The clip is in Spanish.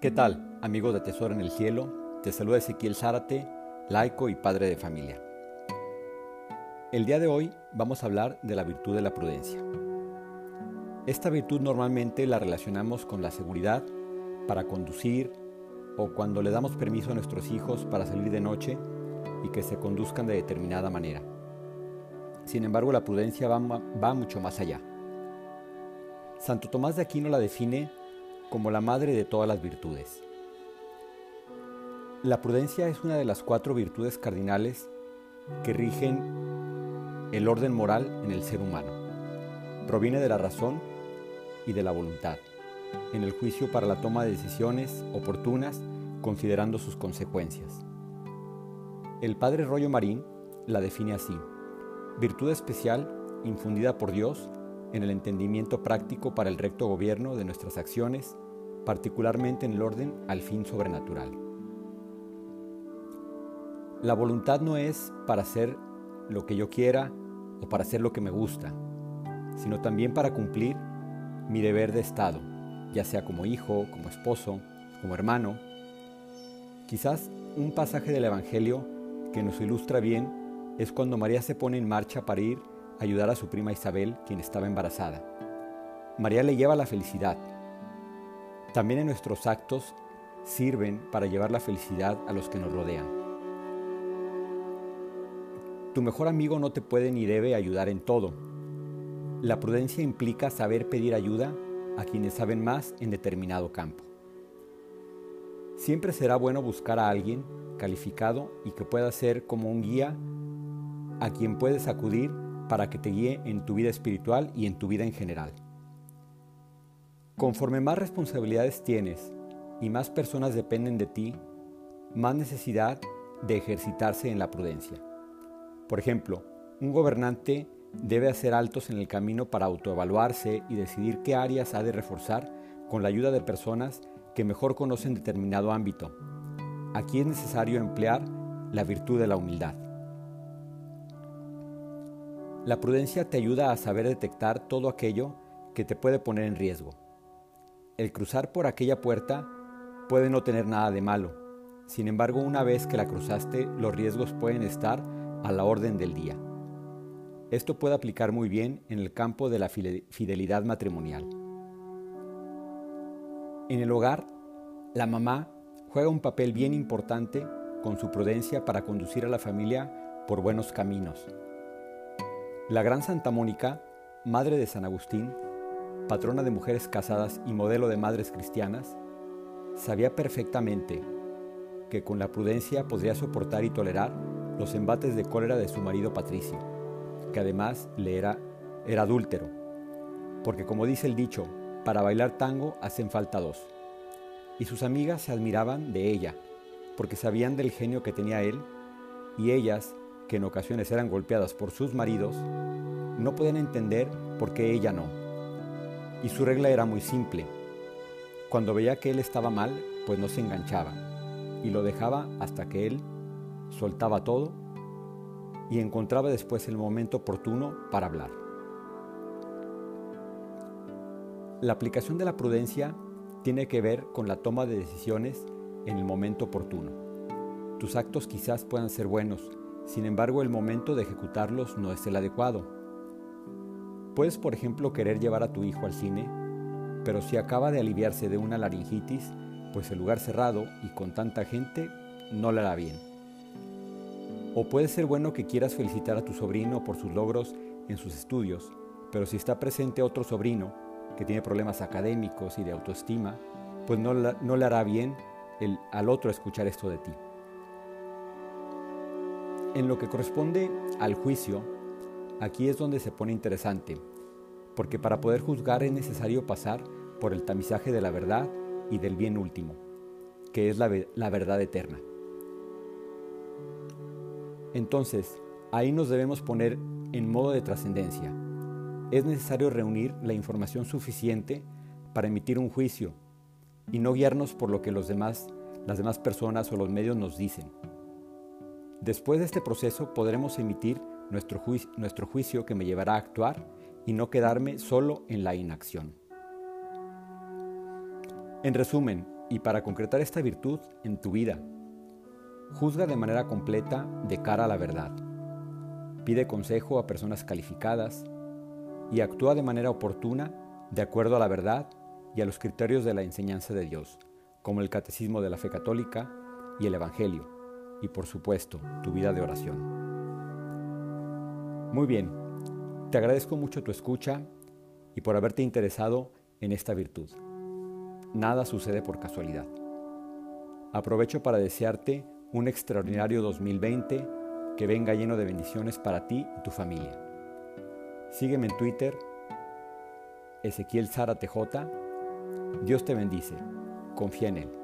¿Qué tal, amigos de Tesoro en el Cielo? Te saluda Ezequiel Zárate, laico y padre de familia. El día de hoy vamos a hablar de la virtud de la prudencia. Esta virtud normalmente la relacionamos con la seguridad para conducir o cuando le damos permiso a nuestros hijos para salir de noche y que se conduzcan de determinada manera. Sin embargo, la prudencia va, va mucho más allá. Santo Tomás de Aquino la define como la madre de todas las virtudes. La prudencia es una de las cuatro virtudes cardinales que rigen el orden moral en el ser humano. Proviene de la razón y de la voluntad, en el juicio para la toma de decisiones oportunas considerando sus consecuencias. El padre Rollo Marín la define así, virtud especial infundida por Dios en el entendimiento práctico para el recto gobierno de nuestras acciones, particularmente en el orden al fin sobrenatural. La voluntad no es para hacer lo que yo quiera o para hacer lo que me gusta, sino también para cumplir mi deber de Estado, ya sea como hijo, como esposo, como hermano. Quizás un pasaje del Evangelio que nos ilustra bien es cuando María se pone en marcha para ir ayudar a su prima Isabel, quien estaba embarazada. María le lleva la felicidad. También en nuestros actos sirven para llevar la felicidad a los que nos rodean. Tu mejor amigo no te puede ni debe ayudar en todo. La prudencia implica saber pedir ayuda a quienes saben más en determinado campo. Siempre será bueno buscar a alguien calificado y que pueda ser como un guía a quien puedes acudir para que te guíe en tu vida espiritual y en tu vida en general. Conforme más responsabilidades tienes y más personas dependen de ti, más necesidad de ejercitarse en la prudencia. Por ejemplo, un gobernante debe hacer altos en el camino para autoevaluarse y decidir qué áreas ha de reforzar con la ayuda de personas que mejor conocen determinado ámbito. Aquí es necesario emplear la virtud de la humildad. La prudencia te ayuda a saber detectar todo aquello que te puede poner en riesgo. El cruzar por aquella puerta puede no tener nada de malo. Sin embargo, una vez que la cruzaste, los riesgos pueden estar a la orden del día. Esto puede aplicar muy bien en el campo de la fidelidad matrimonial. En el hogar, la mamá juega un papel bien importante con su prudencia para conducir a la familia por buenos caminos. La Gran Santa Mónica, madre de San Agustín, patrona de mujeres casadas y modelo de madres cristianas, sabía perfectamente que con la prudencia podría soportar y tolerar los embates de cólera de su marido Patricio, que además le era, era adúltero, porque como dice el dicho, para bailar tango hacen falta dos. Y sus amigas se admiraban de ella, porque sabían del genio que tenía él, y ellas, que en ocasiones eran golpeadas por sus maridos, no podían entender por qué ella no. Y su regla era muy simple. Cuando veía que él estaba mal, pues no se enganchaba, y lo dejaba hasta que él soltaba todo y encontraba después el momento oportuno para hablar. La aplicación de la prudencia tiene que ver con la toma de decisiones en el momento oportuno. Tus actos quizás puedan ser buenos, sin embargo, el momento de ejecutarlos no es el adecuado. Puedes, por ejemplo, querer llevar a tu hijo al cine, pero si acaba de aliviarse de una laringitis, pues el lugar cerrado y con tanta gente no le hará bien. O puede ser bueno que quieras felicitar a tu sobrino por sus logros en sus estudios, pero si está presente otro sobrino que tiene problemas académicos y de autoestima, pues no, no le hará bien el, al otro escuchar esto de ti. En lo que corresponde al juicio, aquí es donde se pone interesante, porque para poder juzgar es necesario pasar por el tamizaje de la verdad y del bien último, que es la, la verdad eterna. Entonces, ahí nos debemos poner en modo de trascendencia. Es necesario reunir la información suficiente para emitir un juicio y no guiarnos por lo que los demás, las demás personas o los medios nos dicen. Después de este proceso podremos emitir nuestro, juicio que me llevará a actuar y no quedarme solo en la inacción. En resumen, y para concretar esta virtud en tu vida. Juzga de manera completa de cara a la verdad. Pide consejo a personas calificadas y actúa de manera oportuna de acuerdo a la verdad y a los criterios de la enseñanza de Dios, como el catecismo de la fe católica y el Evangelio, y por supuesto tu vida de oración. Muy bien, te agradezco mucho tu escucha y por haberte interesado en esta virtud. Nada sucede por casualidad. Aprovecho para desearte un extraordinario 2020 que venga lleno de bendiciones para ti y tu familia. Sígueme en Twitter, Ezequiel Sara TJ. Dios te bendice. Confía en Él.